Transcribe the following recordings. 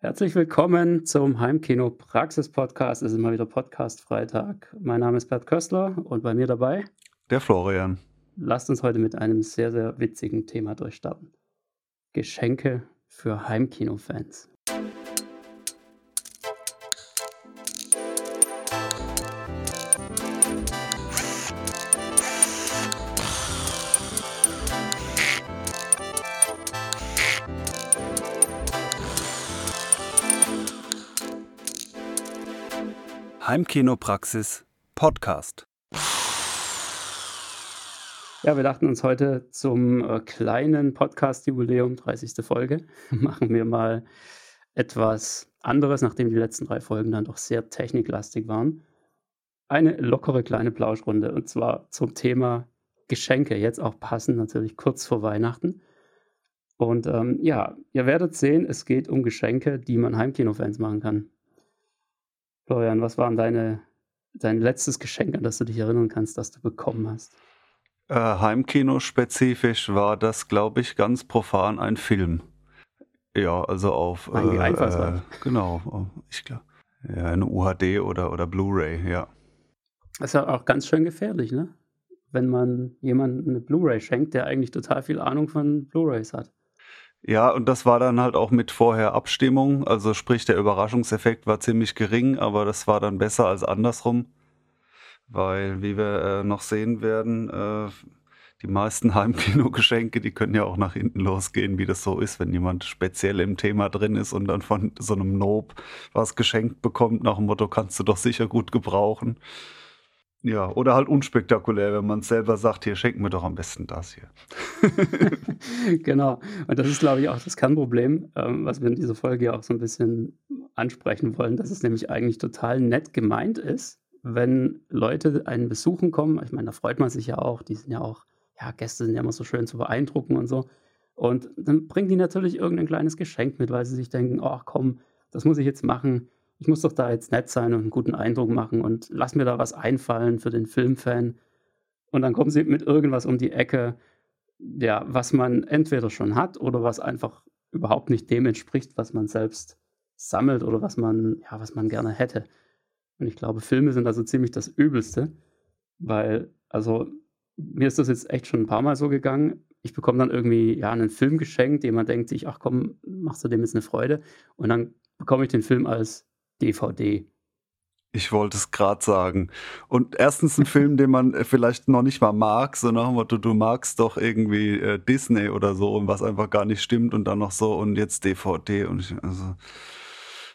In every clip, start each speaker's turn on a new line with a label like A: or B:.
A: Herzlich willkommen zum Heimkino Praxis Podcast. Es ist mal wieder Podcast Freitag. Mein Name ist Bert Köstler und bei mir dabei
B: der Florian.
A: Lasst uns heute mit einem sehr, sehr witzigen Thema durchstarten. Geschenke für Heimkino-Fans.
B: Heimkinopraxis Podcast.
A: Ja, wir dachten uns heute zum äh, kleinen Podcast-Jubiläum, 30. Folge, machen wir mal etwas anderes, nachdem die letzten drei Folgen dann doch sehr techniklastig waren. Eine lockere kleine Plauschrunde und zwar zum Thema Geschenke, jetzt auch passend natürlich kurz vor Weihnachten. Und ähm, ja, ihr werdet sehen, es geht um Geschenke, die man Heimkinofans machen kann. Florian, was war deine, dein letztes Geschenk, an das du dich erinnern kannst, das du bekommen hast?
B: Äh, Heimkino-spezifisch war das, glaube ich, ganz profan ein Film. Ja, also auf.
A: Ein äh, äh,
B: genau, ich glaube. Ja, eine UHD oder, oder Blu-ray, ja.
A: Das ist ja auch ganz schön gefährlich, ne? Wenn man jemandem eine Blu-ray schenkt, der eigentlich total viel Ahnung von Blu-rays hat.
B: Ja, und das war dann halt auch mit vorher Abstimmung. Also sprich, der Überraschungseffekt war ziemlich gering, aber das war dann besser als andersrum. Weil, wie wir äh, noch sehen werden, äh, die meisten Heimkinogeschenke, die können ja auch nach hinten losgehen, wie das so ist, wenn jemand speziell im Thema drin ist und dann von so einem Nob was geschenkt bekommt, nach dem Motto, kannst du doch sicher gut gebrauchen. Ja, oder halt unspektakulär, wenn man selber sagt, hier schenken wir doch am besten das hier.
A: genau. Und das ist, glaube ich, auch das Kernproblem, ähm, was wir in dieser Folge ja auch so ein bisschen ansprechen wollen, dass es nämlich eigentlich total nett gemeint ist, wenn Leute einen besuchen kommen. Ich meine, da freut man sich ja auch. Die sind ja auch, ja, Gäste sind ja immer so schön zu beeindrucken und so. Und dann bringen die natürlich irgendein kleines Geschenk mit, weil sie sich denken, ach komm, das muss ich jetzt machen ich muss doch da jetzt nett sein und einen guten Eindruck machen und lass mir da was einfallen für den Filmfan. Und dann kommen sie mit irgendwas um die Ecke, ja, was man entweder schon hat oder was einfach überhaupt nicht dem entspricht, was man selbst sammelt oder was man, ja, was man gerne hätte. Und ich glaube, Filme sind also ziemlich das Übelste, weil, also, mir ist das jetzt echt schon ein paar Mal so gegangen. Ich bekomme dann irgendwie, ja, einen Film geschenkt, jemand denkt sich, ach komm, machst du dem jetzt eine Freude? Und dann bekomme ich den Film als DVD.
B: Ich wollte es gerade sagen. Und erstens ein Film, den man äh, vielleicht noch nicht mal mag, so nach dem Motto, du magst doch irgendwie äh, Disney oder so und was einfach gar nicht stimmt und dann noch so und jetzt DVD und ich, also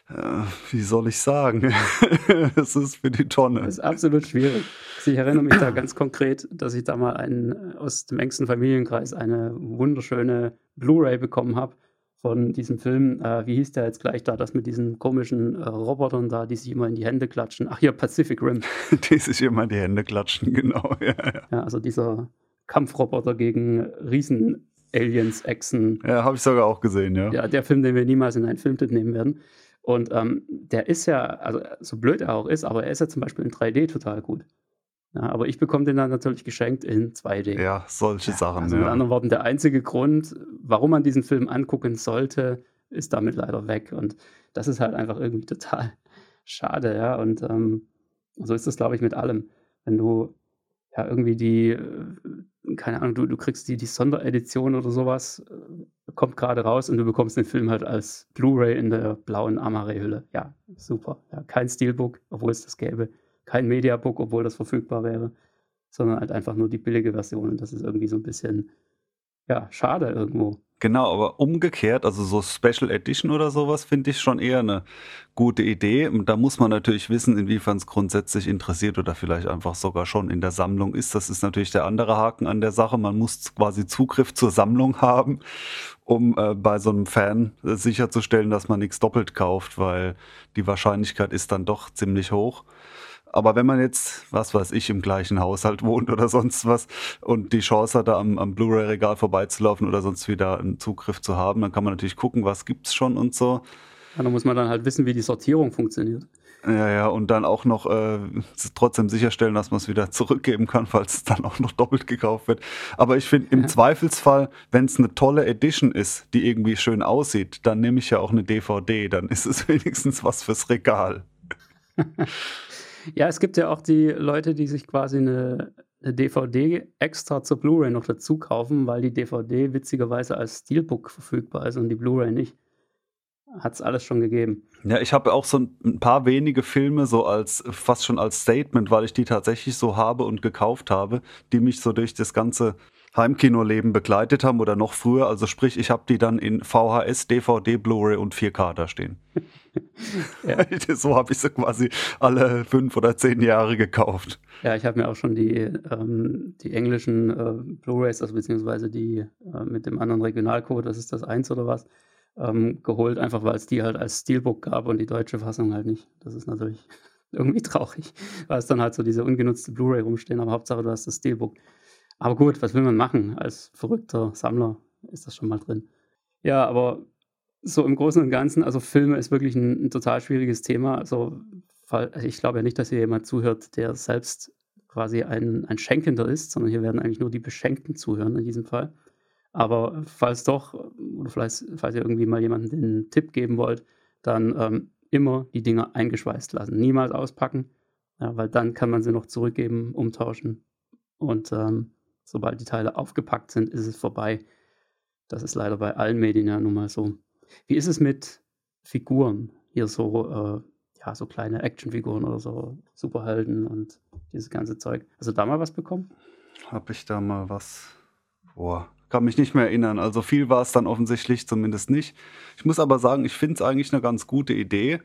B: äh, wie soll ich sagen? Es ist für die Tonne.
A: Das ist absolut schwierig. Ich erinnere mich da ganz konkret, dass ich da mal einen, aus dem engsten Familienkreis eine wunderschöne Blu-ray bekommen habe von diesem Film, äh, wie hieß der jetzt gleich da, das mit diesen komischen äh, Robotern da, die sich immer in die Hände klatschen. Ach ja, Pacific Rim.
B: die sich immer in die Hände klatschen, genau. Ja, ja.
A: ja also dieser Kampfroboter gegen Riesen. Aliens, Echsen.
B: Ja, habe ich sogar auch gesehen, ja.
A: Ja, der Film, den wir niemals in einen Filmtipp nehmen werden. Und ähm, der ist ja, also so blöd er auch ist, aber er ist ja zum Beispiel in 3D total gut. Ja, aber ich bekomme den dann natürlich geschenkt in 2D.
B: Ja, solche ja, Sachen.
A: Also mit anderen Worten, der einzige Grund, warum man diesen Film angucken sollte, ist damit leider weg. Und das ist halt einfach irgendwie total schade, ja. Und ähm, so ist das, glaube ich, mit allem. Wenn du ja irgendwie die, äh, keine Ahnung, du, du kriegst die, die Sonderedition oder sowas, äh, kommt gerade raus und du bekommst den Film halt als Blu-ray in der blauen Amare-Hülle. Ja, super. Ja, kein Steelbook, obwohl es das gäbe kein Mediabook, obwohl das verfügbar wäre, sondern halt einfach nur die billige Version. Und das ist irgendwie so ein bisschen, ja, schade irgendwo.
B: Genau, aber umgekehrt, also so Special Edition oder sowas, finde ich schon eher eine gute Idee. Und da muss man natürlich wissen, inwiefern es grundsätzlich interessiert oder vielleicht einfach sogar schon in der Sammlung ist. Das ist natürlich der andere Haken an der Sache. Man muss quasi Zugriff zur Sammlung haben, um äh, bei so einem Fan äh, sicherzustellen, dass man nichts doppelt kauft, weil die Wahrscheinlichkeit ist dann doch ziemlich hoch. Aber wenn man jetzt, was weiß ich, im gleichen Haushalt wohnt oder sonst was und die Chance hat, da am, am Blu-ray-Regal vorbeizulaufen oder sonst wieder einen Zugriff zu haben, dann kann man natürlich gucken, was gibt's schon und so.
A: Ja, da muss man dann halt wissen, wie die Sortierung funktioniert.
B: Ja, ja, und dann auch noch äh, trotzdem sicherstellen, dass man es wieder zurückgeben kann, falls es dann auch noch doppelt gekauft wird. Aber ich finde, im ja. Zweifelsfall, wenn es eine tolle Edition ist, die irgendwie schön aussieht, dann nehme ich ja auch eine DVD, dann ist es wenigstens was fürs Regal.
A: ja, es gibt ja auch die Leute, die sich quasi eine, eine DVD extra zur Blu-ray noch dazu kaufen, weil die DVD witzigerweise als Steelbook verfügbar ist und die Blu-ray nicht hat es alles schon gegeben.
B: Ja, ich habe auch so ein paar wenige Filme so als fast schon als Statement, weil ich die tatsächlich so habe und gekauft habe, die mich so durch das ganze Heimkinoleben begleitet haben oder noch früher. Also sprich, ich habe die dann in VHS, DVD, Blu-ray und 4K da stehen. so habe ich sie quasi alle fünf oder zehn Jahre gekauft.
A: Ja, ich habe mir auch schon die, ähm, die englischen äh, Blu-rays, also beziehungsweise die äh, mit dem anderen Regionalcode, das ist das eins oder was, ähm, geholt, einfach weil es die halt als Steelbook gab und die deutsche Fassung halt nicht. Das ist natürlich irgendwie traurig, weil es dann halt so diese ungenutzte Blu-ray rumstehen, aber Hauptsache du hast das Steelbook. Aber gut, was will man machen? Als verrückter Sammler ist das schon mal drin. Ja, aber so im Großen und Ganzen, also Filme ist wirklich ein, ein total schwieriges Thema. Also, also ich glaube ja nicht, dass hier jemand zuhört, der selbst quasi ein, ein Schenkender ist, sondern hier werden eigentlich nur die Beschenkten zuhören in diesem Fall. Aber falls doch, oder falls, falls ihr irgendwie mal jemanden den Tipp geben wollt, dann ähm, immer die Dinger eingeschweißt lassen. Niemals auspacken, ja, weil dann kann man sie noch zurückgeben, umtauschen. Und ähm, sobald die Teile aufgepackt sind, ist es vorbei. Das ist leider bei allen Medien ja nun mal so. Wie ist es mit Figuren? Hier so, äh, ja, so kleine Actionfiguren oder so Superhelden und dieses ganze Zeug. Hast du da mal was bekommen?
B: Habe ich da mal was? Boah, kann mich nicht mehr erinnern. Also viel war es dann offensichtlich zumindest nicht. Ich muss aber sagen, ich finde es eigentlich eine ganz gute Idee.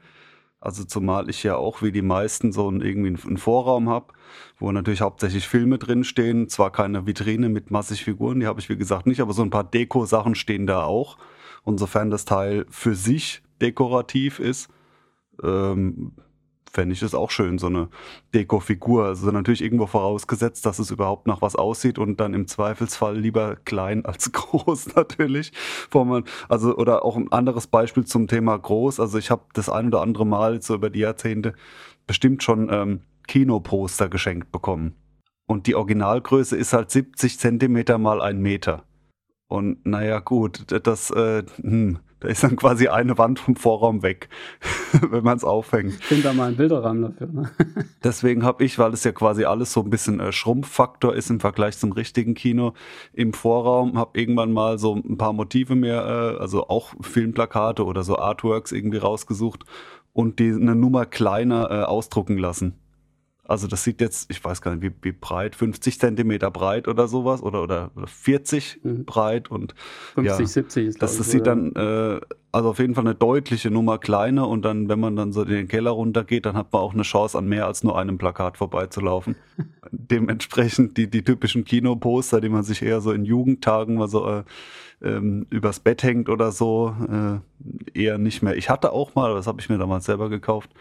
B: Also zumal ich ja auch wie die meisten so einen, irgendwie einen Vorraum habe, wo natürlich hauptsächlich Filme drinstehen. Zwar keine Vitrine mit massig Figuren, die habe ich wie gesagt nicht, aber so ein paar Deko-Sachen stehen da auch. Und sofern das Teil für sich dekorativ ist, ähm, fände ich es auch schön, so eine Deko-Figur. Also natürlich irgendwo vorausgesetzt, dass es überhaupt nach was aussieht und dann im Zweifelsfall lieber klein als groß natürlich. Also, oder auch ein anderes Beispiel zum Thema groß. Also ich habe das ein oder andere Mal so über die Jahrzehnte bestimmt schon ähm, Kinoposter geschenkt bekommen. Und die Originalgröße ist halt 70 Zentimeter mal ein Meter. Und naja, gut, das, äh, hm, da ist dann quasi eine Wand vom Vorraum weg, wenn man es aufhängt. Ich
A: finde da mal einen Bilderrahmen dafür. Ne?
B: Deswegen habe ich, weil es ja quasi alles so ein bisschen äh, Schrumpffaktor ist im Vergleich zum richtigen Kino im Vorraum, habe irgendwann mal so ein paar Motive mehr, äh, also auch Filmplakate oder so Artworks irgendwie rausgesucht und die eine Nummer kleiner äh, ausdrucken lassen. Also das sieht jetzt, ich weiß gar nicht, wie, wie breit, 50 Zentimeter breit oder sowas oder, oder, 40 mhm. breit und
A: 50, ja, 70 ist
B: das. Das sieht dann äh, also auf jeden Fall eine deutliche Nummer kleiner und dann, wenn man dann so in den Keller runtergeht, dann hat man auch eine Chance, an mehr als nur einem Plakat vorbeizulaufen. Dementsprechend die, die typischen Kinoposter, die man sich eher so in Jugendtagen mal so äh, ähm, übers Bett hängt oder so, äh, eher nicht mehr. Ich hatte auch mal, das habe ich mir damals selber gekauft,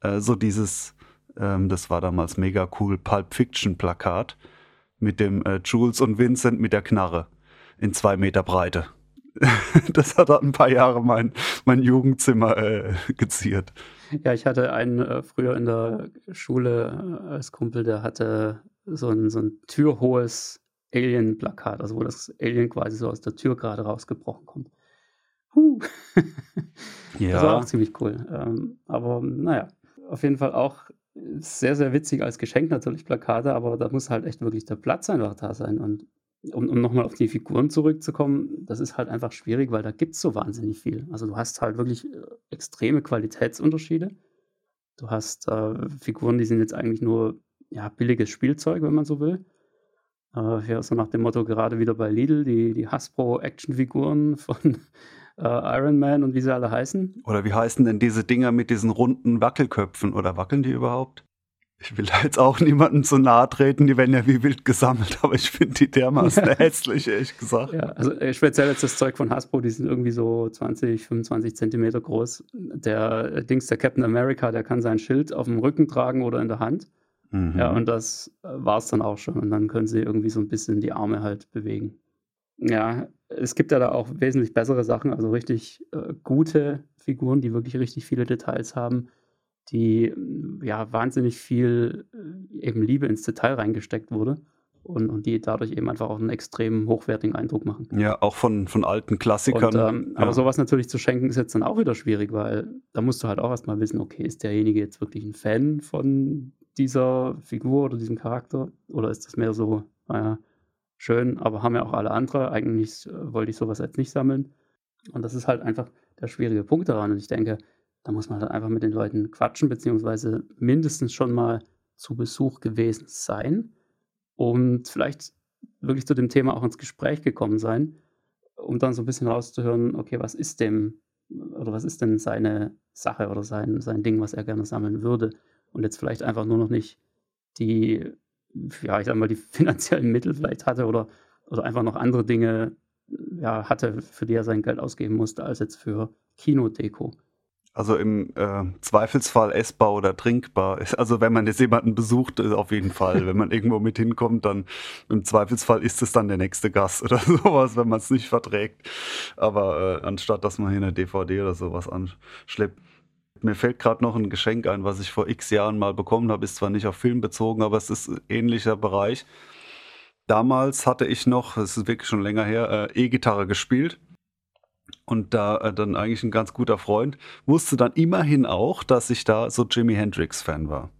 B: äh, so dieses ähm, das war damals mega cool. Pulp Fiction Plakat mit dem äh, Jules und Vincent mit der Knarre in zwei Meter Breite. das hat ein paar Jahre mein, mein Jugendzimmer äh, geziert.
A: Ja, ich hatte einen äh, früher in der Schule äh, als Kumpel, der hatte so ein, so ein türhohes Alien-Plakat, also wo das Alien quasi so aus der Tür gerade rausgebrochen kommt. Huh. ja. Das war auch ziemlich cool. Ähm, aber naja, auf jeden Fall auch sehr, sehr witzig als Geschenk natürlich Plakate, aber da muss halt echt wirklich der Platz einfach da sein. Und um, um nochmal auf die Figuren zurückzukommen, das ist halt einfach schwierig, weil da gibt es so wahnsinnig viel. Also du hast halt wirklich äh, extreme Qualitätsunterschiede. Du hast äh, Figuren, die sind jetzt eigentlich nur ja, billiges Spielzeug, wenn man so will. Äh, ja, so nach dem Motto gerade wieder bei Lidl, die, die Hasbro-Actionfiguren von äh, Iron Man und wie sie alle heißen.
B: Oder wie heißen denn diese Dinger mit diesen runden Wackelköpfen? Oder wackeln die überhaupt? Ich will da jetzt auch niemandem zu nahe treten, die werden ja wie wild gesammelt, aber ich finde die dermaßen hässlich, ehrlich gesagt.
A: Ja, also äh, speziell jetzt das Zeug von Hasbro, die sind irgendwie so 20, 25 Zentimeter groß. Der äh, Dings, der Captain America, der kann sein Schild auf dem Rücken tragen oder in der Hand. Mhm. Ja, und das äh, war es dann auch schon. Und dann können sie irgendwie so ein bisschen die Arme halt bewegen. Ja, es gibt ja da auch wesentlich bessere Sachen, also richtig äh, gute Figuren, die wirklich richtig viele Details haben. die ja wahnsinnig viel äh, eben Liebe ins Detail reingesteckt wurde und, und die dadurch eben einfach auch einen extrem hochwertigen Eindruck machen.
B: Ja, auch von, von alten Klassikern. Und, ähm,
A: ja. Aber sowas natürlich zu schenken ist jetzt dann auch wieder schwierig, weil da musst du halt auch erstmal wissen, okay, ist derjenige jetzt wirklich ein Fan von dieser Figur oder diesem Charakter oder ist das mehr so, naja, schön, aber haben ja auch alle andere. Eigentlich äh, wollte ich sowas jetzt nicht sammeln. Und das ist halt einfach der schwierige Punkt daran. Und ich denke, da muss man halt einfach mit den Leuten quatschen, beziehungsweise mindestens schon mal zu Besuch gewesen sein und vielleicht wirklich zu dem Thema auch ins Gespräch gekommen sein, um dann so ein bisschen rauszuhören, okay, was ist dem oder was ist denn seine Sache oder sein, sein Ding, was er gerne sammeln würde und jetzt vielleicht einfach nur noch nicht die, ja, ich sag mal, die finanziellen Mittel vielleicht hatte oder, oder einfach noch andere Dinge ja, hatte, für die er sein Geld ausgeben musste, als jetzt für Kinodeko.
B: Also im äh, Zweifelsfall essbar oder trinkbar. Also wenn man jetzt jemanden besucht, auf jeden Fall. wenn man irgendwo mit hinkommt, dann im Zweifelsfall ist es dann der nächste Gast oder sowas, wenn man es nicht verträgt. Aber äh, anstatt dass man hier eine DVD oder sowas anschleppt. Mir fällt gerade noch ein Geschenk ein, was ich vor x Jahren mal bekommen habe. Ist zwar nicht auf Film bezogen, aber es ist ein ähnlicher Bereich. Damals hatte ich noch, es ist wirklich schon länger her, äh, E-Gitarre gespielt und da äh, dann eigentlich ein ganz guter Freund, wusste dann immerhin auch, dass ich da so Jimi Hendrix-Fan war.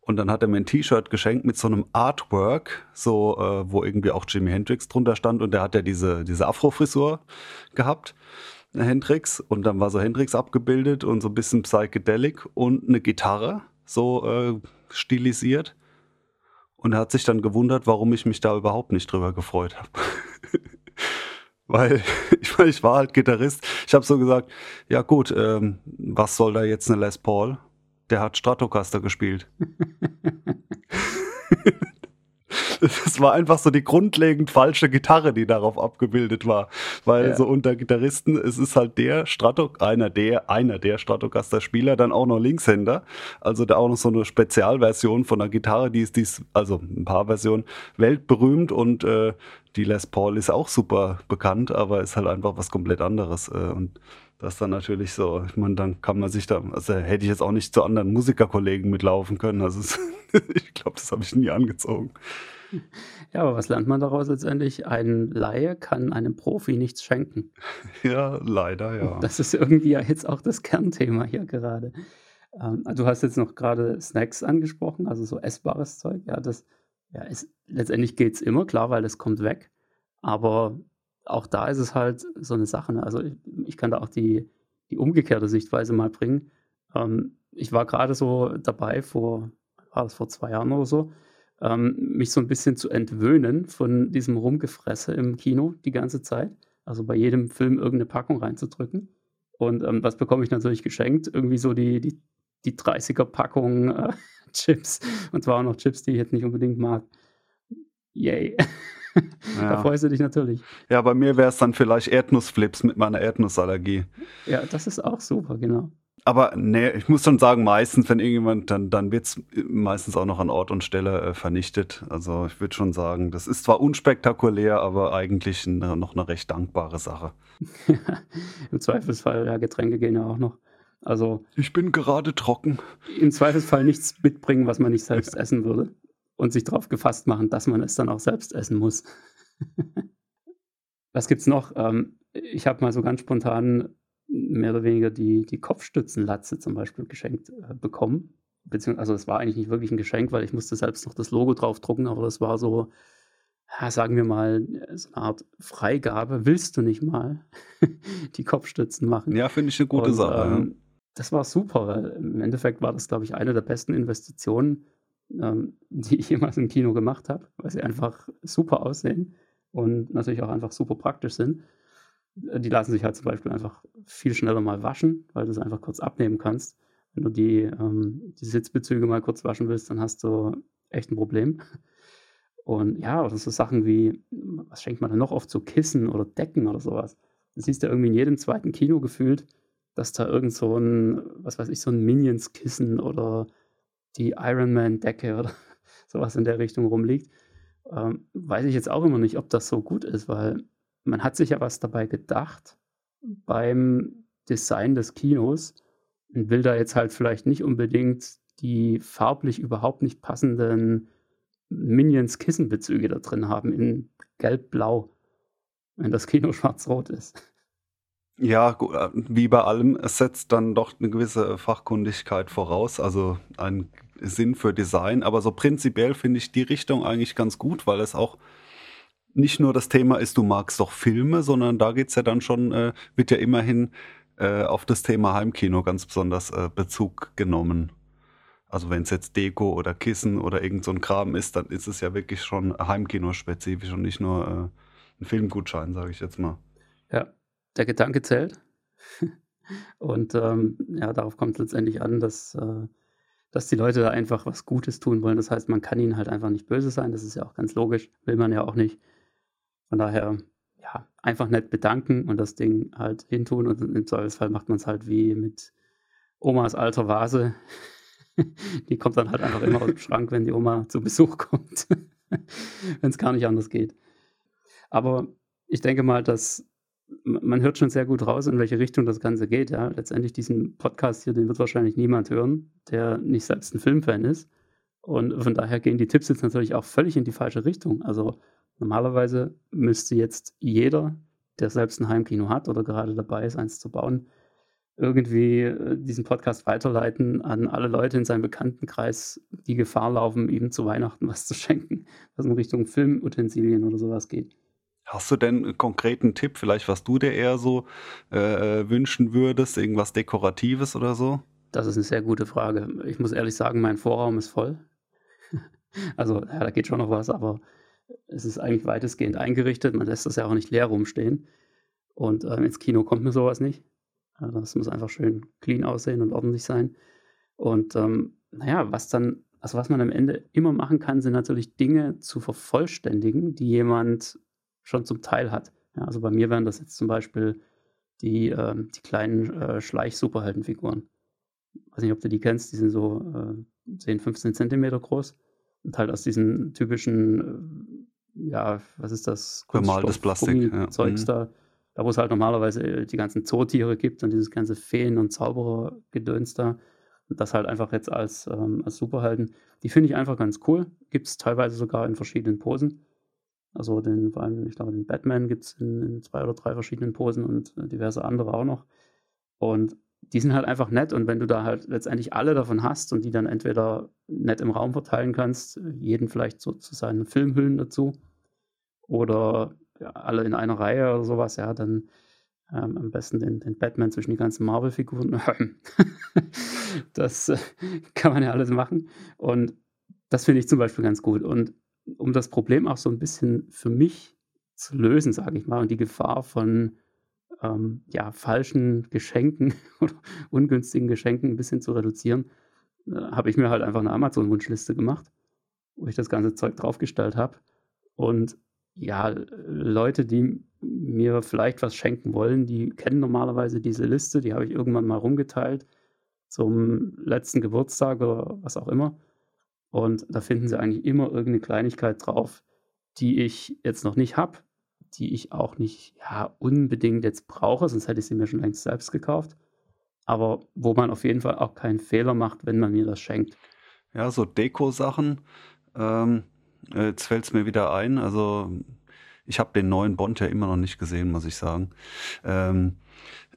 B: Und dann hat er mir ein T-Shirt geschenkt mit so einem Artwork, so äh, wo irgendwie auch Jimi Hendrix drunter stand und der hat ja diese, diese Afro-Frisur gehabt, Hendrix, und dann war so Hendrix abgebildet und so ein bisschen psychedelic und eine Gitarre, so äh, stilisiert. Und er hat sich dann gewundert, warum ich mich da überhaupt nicht drüber gefreut habe. weil ich, ich war halt Gitarrist. Ich habe so gesagt, ja gut, ähm, was soll da jetzt eine Les Paul? Der hat Stratocaster gespielt. das war einfach so die grundlegend falsche Gitarre, die darauf abgebildet war. Weil ja. so unter Gitarristen, es ist halt der Strato, einer der, einer der Stratocaster-Spieler, dann auch noch Linkshänder. Also da auch noch so eine Spezialversion von einer Gitarre, die ist, die ist also ein paar Versionen, weltberühmt und äh, die Les Paul ist auch super bekannt, aber ist halt einfach was komplett anderes. Äh, und das dann natürlich so, ich meine, dann kann man sich da, also hätte ich jetzt auch nicht zu anderen Musikerkollegen mitlaufen können. Also es, ich glaube, das habe ich nie angezogen.
A: Ja, aber was lernt man daraus letztendlich? Ein Laie kann einem Profi nichts schenken.
B: Ja, leider, ja.
A: Das ist irgendwie ja jetzt auch das Kernthema hier gerade. Ähm, du hast jetzt noch gerade Snacks angesprochen, also so essbares Zeug. Ja, das, ja, ist, letztendlich geht es immer, klar, weil es kommt weg. Aber auch da ist es halt so eine Sache. Ne? Also ich, ich, kann da auch die, die umgekehrte Sichtweise mal bringen. Ähm, ich war gerade so dabei, vor, war das vor zwei Jahren oder so, ähm, mich so ein bisschen zu entwöhnen von diesem Rumgefresse im Kino die ganze Zeit. Also bei jedem Film irgendeine Packung reinzudrücken. Und ähm, was bekomme ich natürlich geschenkt? Irgendwie so die, die, die 30er-Packung äh, Chips. Und zwar auch noch Chips, die ich jetzt nicht unbedingt mag. Yay. Ja. da freust du dich natürlich.
B: Ja, bei mir wäre es dann vielleicht Erdnussflips mit meiner Erdnussallergie.
A: Ja, das ist auch super, genau.
B: Aber nee, ich muss schon sagen, meistens, wenn irgendjemand, dann, dann wird es meistens auch noch an Ort und Stelle äh, vernichtet. Also ich würde schon sagen, das ist zwar unspektakulär, aber eigentlich eine, noch eine recht dankbare Sache.
A: Im Zweifelsfall, ja, Getränke gehen ja auch noch. Also.
B: Ich bin gerade trocken.
A: Im Zweifelsfall nichts mitbringen, was man nicht selbst essen würde. Und sich darauf gefasst machen, dass man es dann auch selbst essen muss. was gibt's noch? Ähm, ich habe mal so ganz spontan mehr oder weniger die, die Kopfstützenlatze zum Beispiel geschenkt äh, bekommen. Beziehungsweise, also es war eigentlich nicht wirklich ein Geschenk, weil ich musste selbst noch das Logo draufdrucken, aber das war so, ja, sagen wir mal, so eine Art Freigabe. Willst du nicht mal die Kopfstützen machen?
B: Ja, finde ich eine gute Und, Sache. Ähm,
A: das war super, weil im Endeffekt war das, glaube ich, eine der besten Investitionen, ähm, die ich jemals im Kino gemacht habe, weil sie einfach super aussehen und natürlich auch einfach super praktisch sind. Die lassen sich halt zum Beispiel einfach viel schneller mal waschen, weil du es einfach kurz abnehmen kannst. Wenn du die, ähm, die Sitzbezüge mal kurz waschen willst, dann hast du echt ein Problem. Und ja, oder so Sachen wie, was schenkt man da noch oft, so Kissen oder Decken oder sowas. Du siehst ja irgendwie in jedem zweiten Kino gefühlt, dass da irgend so ein, was weiß ich, so ein Minions-Kissen oder die Iron Man-Decke oder sowas in der Richtung rumliegt. Ähm, weiß ich jetzt auch immer nicht, ob das so gut ist, weil man hat sich ja was dabei gedacht beim Design des Kinos und will da jetzt halt vielleicht nicht unbedingt die farblich überhaupt nicht passenden Minions-Kissenbezüge da drin haben in gelb-blau, wenn das Kino schwarz-rot ist.
B: Ja, äh, wie bei allem, es setzt dann doch eine gewisse Fachkundigkeit voraus, also ein Sinn für Design. Aber so prinzipiell finde ich die Richtung eigentlich ganz gut, weil es auch nicht nur das Thema ist, du magst doch Filme, sondern da geht es ja dann schon, äh, wird ja immerhin äh, auf das Thema Heimkino ganz besonders äh, Bezug genommen. Also wenn es jetzt Deko oder Kissen oder irgend so ein Kram ist, dann ist es ja wirklich schon Heimkino-spezifisch und nicht nur äh, ein Filmgutschein, sage ich jetzt mal.
A: Ja, der Gedanke zählt. und ähm, ja, darauf kommt es letztendlich an, dass, äh, dass die Leute da einfach was Gutes tun wollen. Das heißt, man kann ihnen halt einfach nicht böse sein. Das ist ja auch ganz logisch. Will man ja auch nicht. Von daher, ja, einfach nett bedanken und das Ding halt hintun. Und im Zweifelsfall macht man es halt wie mit Omas alter Vase. die kommt dann halt einfach immer aus dem Schrank, wenn die Oma zu Besuch kommt. wenn es gar nicht anders geht. Aber ich denke mal, dass man hört schon sehr gut raus, in welche Richtung das Ganze geht. Ja, letztendlich diesen Podcast hier, den wird wahrscheinlich niemand hören, der nicht selbst ein Filmfan ist. Und von daher gehen die Tipps jetzt natürlich auch völlig in die falsche Richtung. Also normalerweise müsste jetzt jeder, der selbst ein Heimkino hat oder gerade dabei ist, eins zu bauen, irgendwie äh, diesen Podcast weiterleiten an alle Leute in seinem Bekanntenkreis, die Gefahr laufen, ihm zu Weihnachten was zu schenken, was in Richtung Filmutensilien oder sowas geht.
B: Hast du denn einen konkreten Tipp, vielleicht was du dir eher so äh, wünschen würdest, irgendwas Dekoratives oder so?
A: Das ist eine sehr gute Frage. Ich muss ehrlich sagen, mein Vorraum ist voll. also, ja, da geht schon noch was, aber es ist eigentlich weitestgehend eingerichtet. Man lässt das ja auch nicht leer rumstehen. Und ähm, ins Kino kommt mir sowas nicht. Das muss einfach schön clean aussehen und ordentlich sein. Und ähm, naja, was dann, also was man am Ende immer machen kann, sind natürlich Dinge zu vervollständigen, die jemand schon zum Teil hat. Ja, also bei mir wären das jetzt zum Beispiel die, äh, die kleinen äh, Schleich-Superheldenfiguren. Weiß nicht, ob du die kennst, die sind so äh, 10, 15 Zentimeter groß und halt aus diesen typischen, äh, ja, was ist das?
B: Bemaltes Plastik. Ja.
A: Zeugs mhm. da da wo es halt normalerweise äh, die ganzen Zootiere gibt und dieses ganze Feen- und Zauberer-Gedöns da. Und das halt einfach jetzt als, ähm, als Superhelden. Die finde ich einfach ganz cool. Gibt es teilweise sogar in verschiedenen Posen. Also den, vor allem, ich glaube, den Batman gibt es in, in, zwei oder drei verschiedenen Posen und äh, diverse andere auch noch. Und die sind halt einfach nett und wenn du da halt letztendlich alle davon hast und die dann entweder nett im Raum verteilen kannst, jeden vielleicht so zu seinen Filmhüllen dazu oder alle in einer Reihe oder sowas, ja, dann ähm, am besten den, den, Batman zwischen die ganzen Marvel-Figuren. das äh, kann man ja alles machen. Und das finde ich zum Beispiel ganz gut. Und um das Problem auch so ein bisschen für mich zu lösen, sage ich mal, und die Gefahr von ähm, ja, falschen Geschenken oder ungünstigen Geschenken ein bisschen zu reduzieren, äh, habe ich mir halt einfach eine Amazon-Wunschliste gemacht, wo ich das ganze Zeug draufgestellt habe. Und ja, Leute, die mir vielleicht was schenken wollen, die kennen normalerweise diese Liste, die habe ich irgendwann mal rumgeteilt zum letzten Geburtstag oder was auch immer. Und da finden sie eigentlich immer irgendeine Kleinigkeit drauf, die ich jetzt noch nicht habe, die ich auch nicht ja, unbedingt jetzt brauche, sonst hätte ich sie mir schon längst selbst gekauft. Aber wo man auf jeden Fall auch keinen Fehler macht, wenn man mir das schenkt.
B: Ja, so Deko-Sachen. Ähm, äh, jetzt fällt es mir wieder ein. Also ich habe den neuen Bond ja immer noch nicht gesehen, muss ich sagen. Ähm,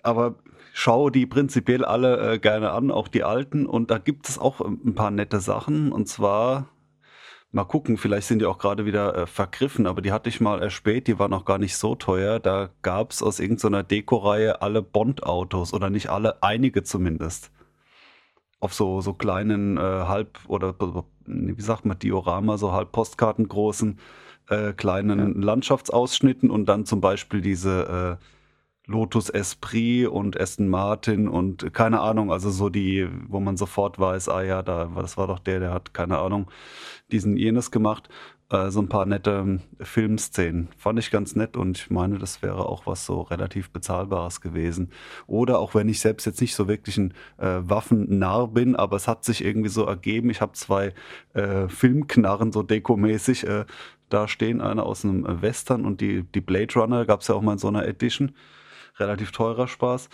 B: aber schaue die prinzipiell alle äh, gerne an, auch die alten. Und da gibt es auch ein paar nette Sachen. Und zwar, mal gucken, vielleicht sind die auch gerade wieder äh, vergriffen, aber die hatte ich mal erspäht, die waren noch gar nicht so teuer. Da gab es aus irgendeiner Dekoreihe alle Bond-Autos oder nicht alle, einige zumindest. Auf so, so kleinen äh, Halb- oder wie sagt man, Diorama, so halb postkartengroßen äh, kleinen ja. Landschaftsausschnitten und dann zum Beispiel diese äh, Lotus Esprit und Aston Martin und keine Ahnung, also so die, wo man sofort weiß, ah ja, da, das war doch der, der hat keine Ahnung, diesen jenes gemacht. Äh, so ein paar nette ähm, Filmszenen. Fand ich ganz nett und ich meine, das wäre auch was so relativ Bezahlbares gewesen. Oder auch wenn ich selbst jetzt nicht so wirklich ein äh, Waffennarr bin, aber es hat sich irgendwie so ergeben, ich habe zwei äh, Filmknarren so dekomäßig äh, da stehen, eine aus einem Western und die, die Blade Runner, gab es ja auch mal in so einer Edition relativ teurer Spaß.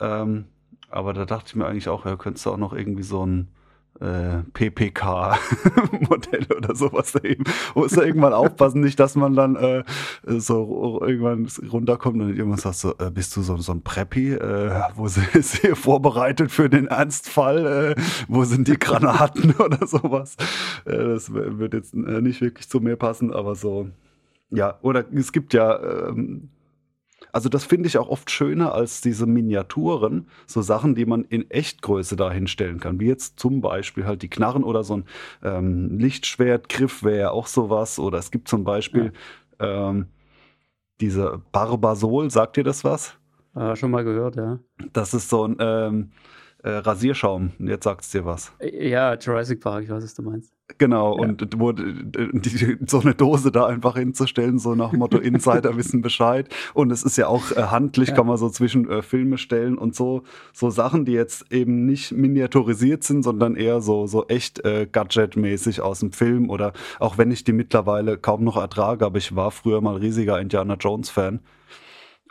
B: Ähm, Aber da dachte ich mir eigentlich auch, ja, könntest du auch noch irgendwie so ein äh, PPK-Modell oder sowas da eben. Muss da irgendwann aufpassen, nicht, dass man dann äh, so irgendwann runterkommt und irgendwann sagt so, äh, bist du so, so ein Preppy? Äh, wo ist hier vorbereitet für den Ernstfall? Äh, wo sind die Granaten oder sowas? Äh, das wird jetzt nicht wirklich zu mir passen, aber so. Ja, oder es gibt ja ähm, also das finde ich auch oft schöner als diese Miniaturen, so Sachen, die man in Echtgröße da hinstellen kann, wie jetzt zum Beispiel halt die Knarren oder so ein ähm, Lichtschwertgriff wäre ja auch sowas oder es gibt zum Beispiel ja. ähm, diese Barbasol, sagt ihr das was?
A: Äh, schon mal gehört, ja.
B: Das ist so ein ähm, äh, Rasierschaum. Jetzt sagt es dir was.
A: Ja, Jurassic Park, ich weiß, was du meinst.
B: Genau, ja. und wo, die, so eine Dose da einfach hinzustellen, so nach Motto Insider wissen Bescheid. Und es ist ja auch äh, handlich, ja. kann man so zwischen äh, Filme stellen und so, so Sachen, die jetzt eben nicht miniaturisiert sind, sondern eher so, so echt äh, Gadget-mäßig aus dem Film. Oder auch wenn ich die mittlerweile kaum noch ertrage, aber ich war früher mal riesiger Indiana Jones-Fan.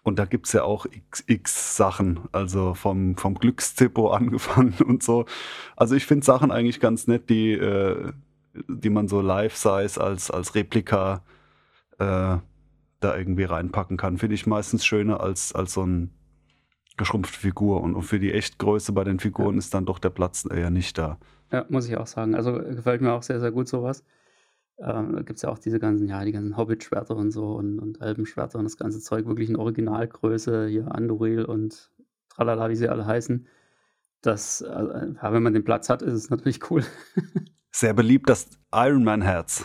B: Und da gibt es ja auch x Sachen, also vom, vom Glückszippo angefangen und so. Also ich finde Sachen eigentlich ganz nett, die, äh, die man so life-size als, als Replika äh, da irgendwie reinpacken kann. Finde ich meistens schöner als, als so eine geschrumpfte Figur. Und für die Echtgröße bei den Figuren ja. ist dann doch der Platz eher nicht da.
A: Ja, muss ich auch sagen. Also gefällt mir auch sehr, sehr gut sowas. Ähm, da gibt es ja auch diese ganzen, ja, die ganzen Hobbit-Schwerter und so und, und Elbenschwerter und das ganze Zeug wirklich in Originalgröße, hier Andoril und tralala, wie sie alle heißen. Das, ja, wenn man den Platz hat, ist es natürlich cool.
B: Sehr beliebt, das Ironman-Herz.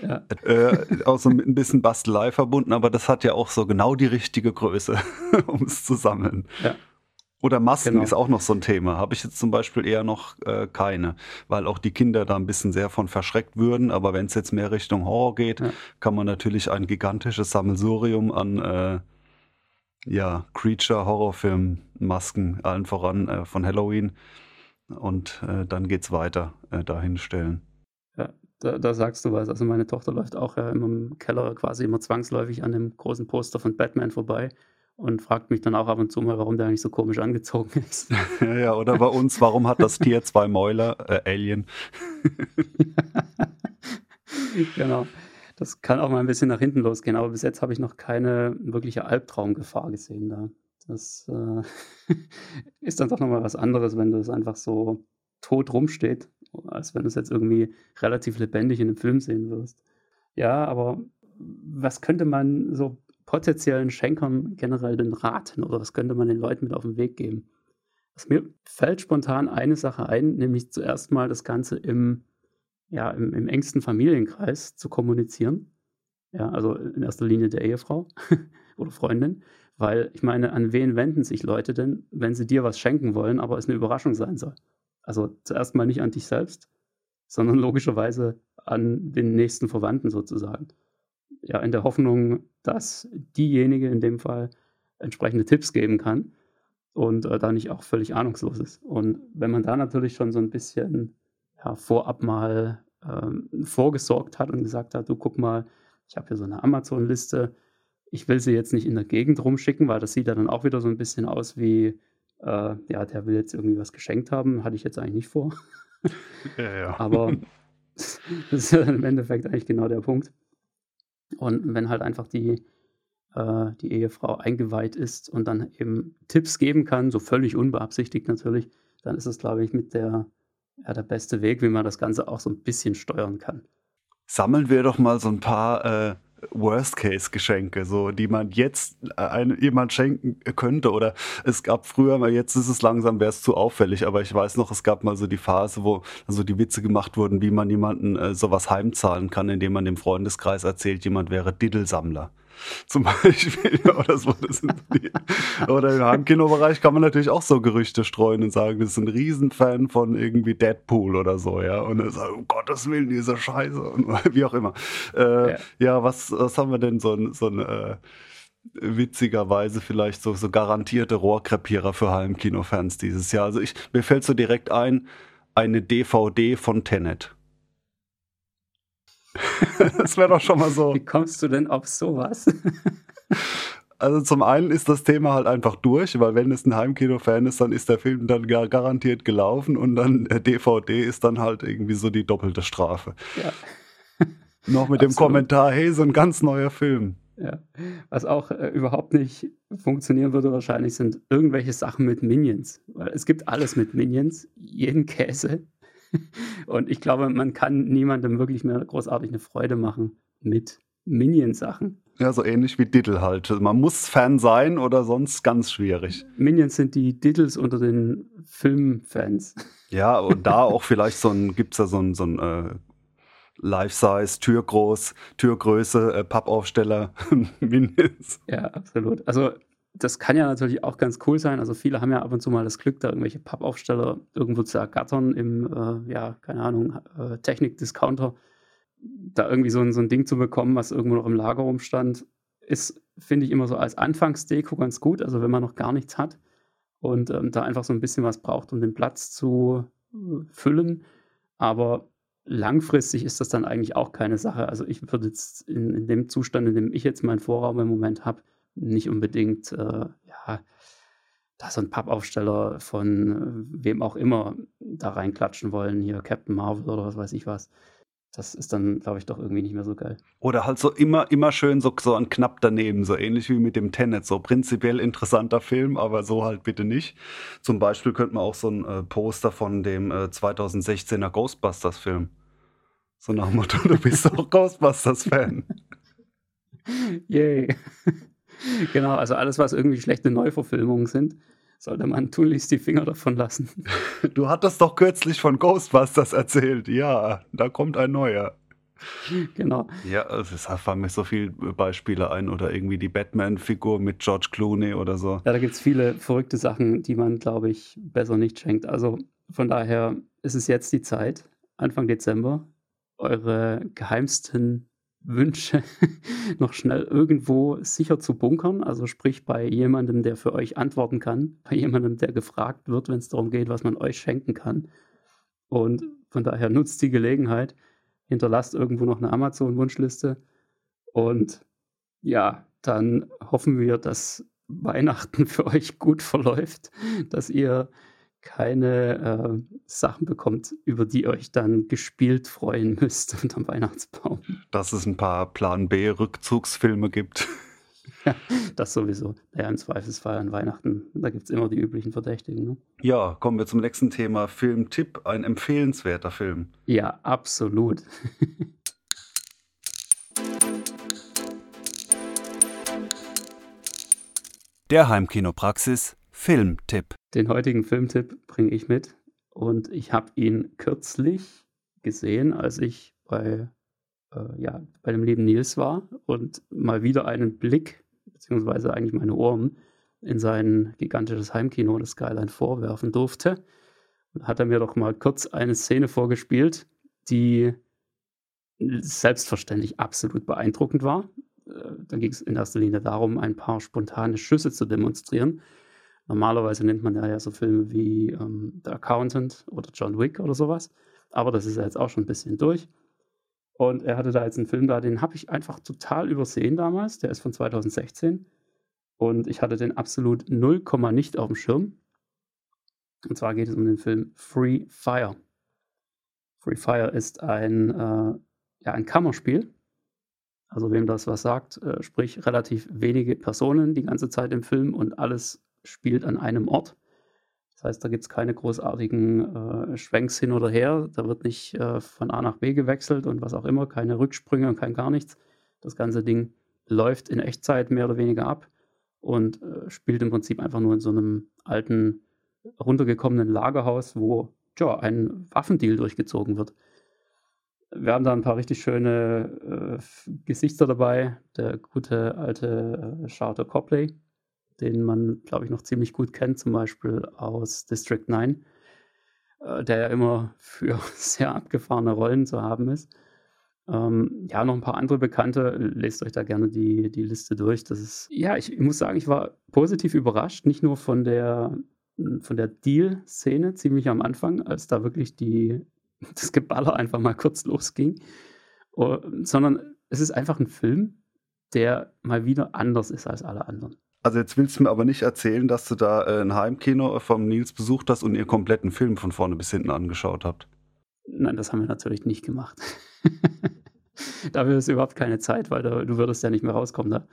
B: Ja. Äh, auch so mit ein bisschen Bastelei verbunden, aber das hat ja auch so genau die richtige Größe, um es zu sammeln. Ja. Oder Masken genau. ist auch noch so ein Thema. Habe ich jetzt zum Beispiel eher noch äh, keine, weil auch die Kinder da ein bisschen sehr von verschreckt würden. Aber wenn es jetzt mehr Richtung Horror geht, ja. kann man natürlich ein gigantisches Sammelsurium an äh, ja, Creature-Horrorfilm-Masken, allen voran äh, von Halloween. Und äh, dann geht's weiter äh, dahin stellen.
A: Ja, da, da, sagst du was. Also meine Tochter läuft auch ja im Keller quasi immer zwangsläufig an dem großen Poster von Batman vorbei und fragt mich dann auch ab und zu mal, warum der eigentlich so komisch angezogen ist.
B: ja, ja, oder bei uns, warum hat das Tier zwei Mäuler, äh, Alien?
A: genau. Das kann auch mal ein bisschen nach hinten losgehen, aber bis jetzt habe ich noch keine wirkliche Albtraumgefahr gesehen da. Das äh, ist dann doch nochmal was anderes, wenn du es einfach so tot rumsteht, als wenn du es jetzt irgendwie relativ lebendig in einem Film sehen wirst. Ja, aber was könnte man so potenziellen Schenkern generell denn raten oder was könnte man den Leuten mit auf den Weg geben? Was mir fällt spontan eine Sache ein, nämlich zuerst mal das Ganze im, ja, im, im engsten Familienkreis zu kommunizieren. Ja, also in erster Linie der Ehefrau oder Freundin. Weil ich meine, an wen wenden sich Leute denn, wenn sie dir was schenken wollen, aber es eine Überraschung sein soll? Also zuerst mal nicht an dich selbst, sondern logischerweise an den nächsten Verwandten sozusagen ja, in der Hoffnung, dass diejenige in dem Fall entsprechende Tipps geben kann und äh, da nicht auch völlig ahnungslos ist. Und wenn man da natürlich schon so ein bisschen ja, vorab mal ähm, vorgesorgt hat und gesagt hat, du guck mal, ich habe hier so eine Amazon-Liste, ich will sie jetzt nicht in der Gegend rumschicken, weil das sieht ja dann auch wieder so ein bisschen aus wie, äh, ja, der will jetzt irgendwie was geschenkt haben, hatte ich jetzt eigentlich nicht vor. Ja, ja. Aber das ist ja im Endeffekt eigentlich genau der Punkt. Und wenn halt einfach die, äh, die Ehefrau eingeweiht ist und dann eben Tipps geben kann, so völlig unbeabsichtigt natürlich, dann ist es, glaube ich, mit der, ja, der beste Weg, wie man das Ganze auch so ein bisschen steuern kann.
B: Sammeln wir doch mal so ein paar äh, Worst-Case-Geschenke, so die man jetzt äh, einem, jemand schenken könnte. Oder es gab früher mal, jetzt ist es langsam, wäre es zu auffällig, aber ich weiß noch, es gab mal so die Phase, wo also die Witze gemacht wurden, wie man jemanden äh, sowas heimzahlen kann, indem man dem Freundeskreis erzählt, jemand wäre Diddelsammler. zum Beispiel. oder, so, oder im Heimkinobereich kann man natürlich auch so Gerüchte streuen und sagen, das ist ein Riesenfan von irgendwie Deadpool oder so, ja. Und er sagt, um Gottes Willen, diese Scheiße und wie auch immer. Äh, ja. ja, was, was haben wir denn so ein, so ein äh, witzigerweise vielleicht so, so garantierte Rohrkrepierer für Heimkinofans dieses Jahr. Also ich, mir fällt so direkt ein, eine DVD von Tenet. das wäre doch schon mal so.
A: Wie kommst du denn auf sowas?
B: Also zum einen ist das Thema halt einfach durch, weil wenn es ein Heimkino-Fan ist, dann ist der Film dann gar garantiert gelaufen und dann DVD ist dann halt irgendwie so die doppelte Strafe. Ja. Noch mit Absolut. dem Kommentar, hey, so ein ganz neuer Film.
A: Ja. Was auch äh, überhaupt nicht funktionieren würde wahrscheinlich, sind irgendwelche Sachen mit Minions. Weil es gibt alles mit Minions, jeden Käse. Und ich glaube, man kann niemandem wirklich mehr großartig eine Freude machen mit Minion-Sachen.
B: Ja, so ähnlich wie Diddle halt. Man muss Fan sein oder sonst ganz schwierig.
A: Minions sind die Diddles unter den Filmfans.
B: Ja, und da auch vielleicht so ein, gibt es da so ein, so ein äh, Life-Size, Türgroß, Türgröße, äh, Pappaufsteller,
A: Minions. Ja, absolut. Also das kann ja natürlich auch ganz cool sein. Also viele haben ja ab und zu mal das Glück, da irgendwelche Pappaufsteller irgendwo zu ergattern im, äh, ja, keine Ahnung, äh, Technik-Discounter. Da irgendwie so ein, so ein Ding zu bekommen, was irgendwo noch im Lager rumstand, ist, finde ich, immer so als Anfangsdeko ganz gut. Also wenn man noch gar nichts hat und ähm, da einfach so ein bisschen was braucht, um den Platz zu äh, füllen. Aber langfristig ist das dann eigentlich auch keine Sache. Also ich würde jetzt in, in dem Zustand, in dem ich jetzt meinen Vorraum im Moment habe, nicht unbedingt, äh, ja, da so ein Pappaufsteller von äh, wem auch immer da reinklatschen wollen, hier Captain Marvel oder was weiß ich was. Das ist dann, glaube ich, doch irgendwie nicht mehr so geil.
B: Oder halt so immer, immer schön so, so ein knapp daneben, so ähnlich wie mit dem Tenet. So prinzipiell interessanter Film, aber so halt bitte nicht. Zum Beispiel könnte man auch so ein äh, Poster von dem äh, 2016er Ghostbusters-Film. So nach dem Motto, du bist doch Ghostbusters-Fan.
A: Yay. genau, also alles, was irgendwie schlechte Neuverfilmungen sind, sollte man tunlichst die Finger davon lassen.
B: Du hattest doch kürzlich von Ghostbusters erzählt. Ja, da kommt ein neuer.
A: Genau.
B: Ja, es fallen mir so viele Beispiele ein oder irgendwie die Batman-Figur mit George Clooney oder so.
A: Ja, da gibt es viele verrückte Sachen, die man, glaube ich, besser nicht schenkt. Also von daher ist es jetzt die Zeit, Anfang Dezember, eure geheimsten Wünsche noch schnell irgendwo sicher zu bunkern. Also sprich bei jemandem, der für euch antworten kann, bei jemandem, der gefragt wird, wenn es darum geht, was man euch schenken kann. Und von daher nutzt die Gelegenheit, hinterlasst irgendwo noch eine Amazon-Wunschliste. Und ja, dann hoffen wir, dass Weihnachten für euch gut verläuft, dass ihr keine äh, Sachen bekommt, über die ihr euch dann gespielt freuen müsst unterm Weihnachtsbaum.
B: Dass es ein paar Plan B-Rückzugsfilme gibt.
A: Ja, das sowieso. Ja, im Zweifelsfall an Weihnachten. Da gibt es immer die üblichen Verdächtigen. Ne?
B: Ja, kommen wir zum nächsten Thema. Filmtipp, ein empfehlenswerter Film.
A: Ja, absolut.
B: Der Heimkinopraxis Filmtipp.
A: Den heutigen Filmtipp bringe ich mit und ich habe ihn kürzlich gesehen, als ich bei, äh, ja, bei dem lieben Nils war und mal wieder einen Blick, beziehungsweise eigentlich meine Ohren, in sein gigantisches Heimkino, das Skyline, vorwerfen durfte. Und hat er mir doch mal kurz eine Szene vorgespielt, die selbstverständlich absolut beeindruckend war. Äh, da ging es in erster Linie darum, ein paar spontane Schüsse zu demonstrieren. Normalerweise nennt man ja so Filme wie ähm, The Accountant oder John Wick oder sowas. Aber das ist ja jetzt auch schon ein bisschen durch. Und er hatte da jetzt einen Film da, den habe ich einfach total übersehen damals. Der ist von 2016. Und ich hatte den absolut 0, nicht auf dem Schirm. Und zwar geht es um den Film Free Fire. Free Fire ist ein, äh, ja, ein Kammerspiel. Also wem das was sagt, äh, sprich relativ wenige Personen die ganze Zeit im Film und alles spielt an einem Ort. Das heißt, da gibt es keine großartigen äh, Schwenks hin oder her. Da wird nicht äh, von A nach B gewechselt und was auch immer, keine Rücksprünge und kein gar nichts. Das ganze Ding läuft in Echtzeit mehr oder weniger ab und äh, spielt im Prinzip einfach nur in so einem alten, runtergekommenen Lagerhaus, wo ja, ein Waffendeal durchgezogen wird. Wir haben da ein paar richtig schöne äh, Gesichter dabei. Der gute alte äh, Charter Copley, den man, glaube ich, noch ziemlich gut kennt, zum Beispiel aus District 9, äh, der ja immer für sehr abgefahrene Rollen zu haben ist. Ähm, ja, noch ein paar andere Bekannte, lest euch da gerne die, die Liste durch. Das ist, ja, ich, ich muss sagen, ich war positiv überrascht, nicht nur von der, von der Deal-Szene ziemlich am Anfang, als da wirklich die, das Geballer einfach mal kurz losging, uh, sondern es ist einfach ein Film, der mal wieder anders ist als alle anderen.
B: Also jetzt willst du mir aber nicht erzählen, dass du da äh, ein Heimkino vom Nils besucht hast und ihr kompletten Film von vorne bis hinten angeschaut habt.
A: Nein, das haben wir natürlich nicht gemacht. Dafür ist überhaupt keine Zeit, weil du, du würdest ja nicht mehr rauskommen da.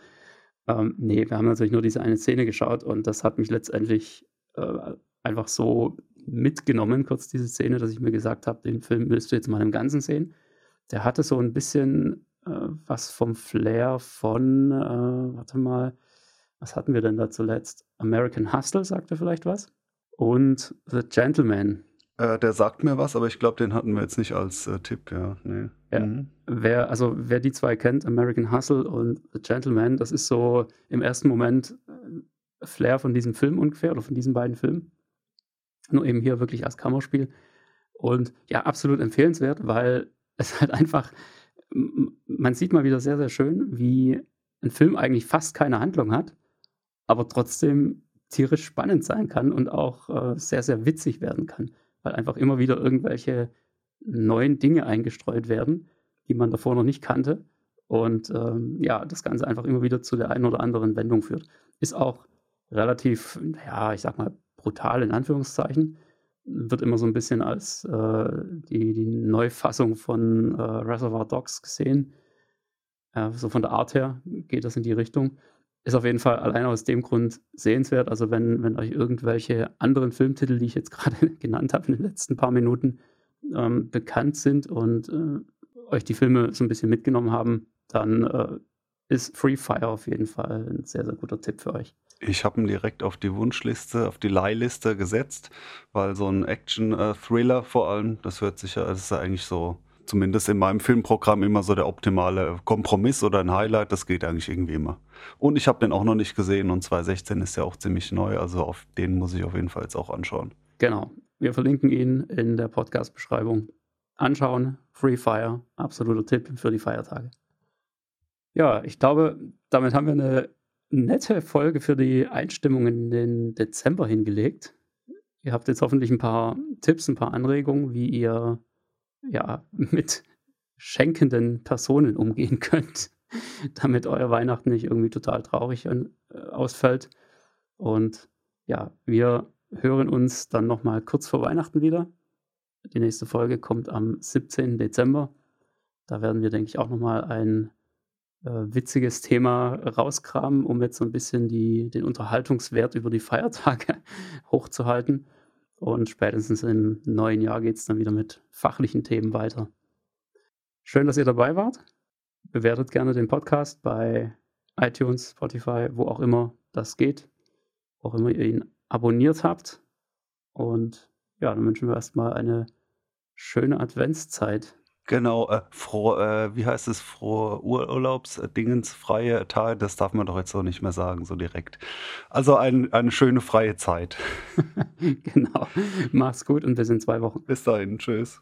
A: Ähm, nee, wir haben natürlich nur diese eine Szene geschaut und das hat mich letztendlich äh, einfach so mitgenommen, kurz diese Szene, dass ich mir gesagt habe, den Film willst du jetzt mal im Ganzen sehen. Der hatte so ein bisschen äh, was vom Flair von, äh, warte mal, was hatten wir denn da zuletzt? American Hustle, sagt er vielleicht was? Und The Gentleman.
B: Äh, der sagt mir was, aber ich glaube, den hatten wir jetzt nicht als äh, Tipp, ja. Nee.
A: ja. Mhm. Wer, also wer die zwei kennt, American Hustle und The Gentleman, das ist so im ersten Moment äh, Flair von diesem Film ungefähr oder von diesen beiden Filmen. Nur eben hier wirklich als Kammerspiel. Und ja, absolut empfehlenswert, weil es halt einfach, man sieht mal wieder sehr, sehr schön, wie ein Film eigentlich fast keine Handlung hat, aber trotzdem tierisch spannend sein kann und auch äh, sehr, sehr witzig werden kann, weil einfach immer wieder irgendwelche neuen Dinge eingestreut werden, die man davor noch nicht kannte. Und ähm, ja, das Ganze einfach immer wieder zu der einen oder anderen Wendung führt. Ist auch relativ, ja, ich sag mal, brutal in Anführungszeichen. Wird immer so ein bisschen als äh, die, die Neufassung von äh, Reservoir Dogs gesehen. Äh, so von der Art her geht das in die Richtung ist auf jeden Fall allein aus dem Grund sehenswert. Also wenn, wenn euch irgendwelche anderen Filmtitel, die ich jetzt gerade genannt habe in den letzten paar Minuten, ähm, bekannt sind und äh, euch die Filme so ein bisschen mitgenommen haben, dann äh, ist Free Fire auf jeden Fall ein sehr, sehr guter Tipp für euch.
B: Ich habe ihn direkt auf die Wunschliste, auf die Leihliste gesetzt, weil so ein Action-Thriller vor allem, das hört sich ja, das ist ja eigentlich so zumindest in meinem Filmprogramm immer so der optimale Kompromiss oder ein Highlight. Das geht eigentlich irgendwie immer. Und ich habe den auch noch nicht gesehen und 2016 ist ja auch ziemlich neu, also auf den muss ich auf jeden Fall jetzt auch anschauen.
A: Genau. Wir verlinken ihn in der Podcast-Beschreibung. Anschauen, Free Fire, absoluter Tipp für die Feiertage. Ja, ich glaube, damit haben wir eine nette Folge für die Einstimmung in den Dezember hingelegt. Ihr habt jetzt hoffentlich ein paar Tipps, ein paar Anregungen, wie ihr ja, mit schenkenden Personen umgehen könnt, damit euer Weihnachten nicht irgendwie total traurig äh, ausfällt. Und ja, wir hören uns dann nochmal kurz vor Weihnachten wieder. Die nächste Folge kommt am 17. Dezember. Da werden wir, denke ich, auch nochmal ein äh, witziges Thema rauskramen, um jetzt so ein bisschen die, den Unterhaltungswert über die Feiertage hochzuhalten. Und spätestens im neuen Jahr geht es dann wieder mit fachlichen Themen weiter. Schön, dass ihr dabei wart. Bewertet gerne den Podcast bei iTunes, Spotify, wo auch immer das geht. Wo auch immer ihr ihn abonniert habt. Und ja, dann wünschen wir erstmal eine schöne Adventszeit.
B: Genau, äh, froh, äh, wie heißt es, frohe Urlaubsdingens, freie Tage, das darf man doch jetzt so nicht mehr sagen, so direkt. Also ein, eine schöne freie Zeit.
A: genau. Mach's gut und bis in zwei Wochen.
B: Bis dahin, tschüss.